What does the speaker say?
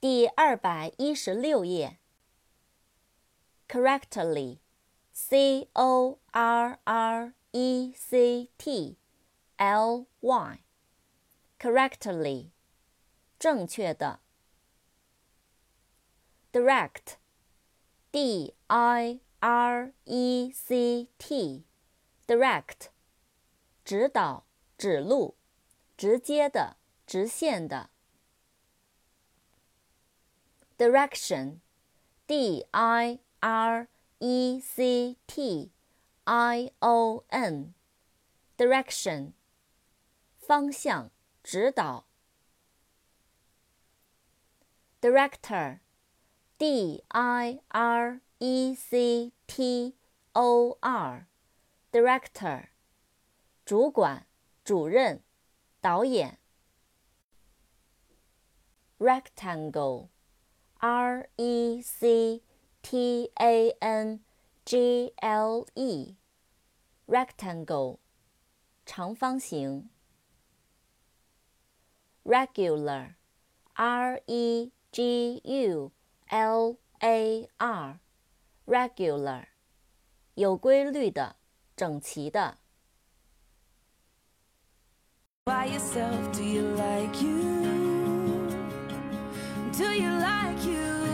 第二百一十六页。correctly，c o r r e c t l y，correctly，正确的。direct，d i r e c t，direct，指导、指路、直接的、直线的。direction，d i r e c t i o n，direction，方向、指导。director，d i r e c t o r，director，主管、主任、导演。rectangle。 R E C T A N G L E，rectangle，长方形。regular，R E G U L A R，regular，有规律的，整齐的。By yourself, do you like you? Do you like you?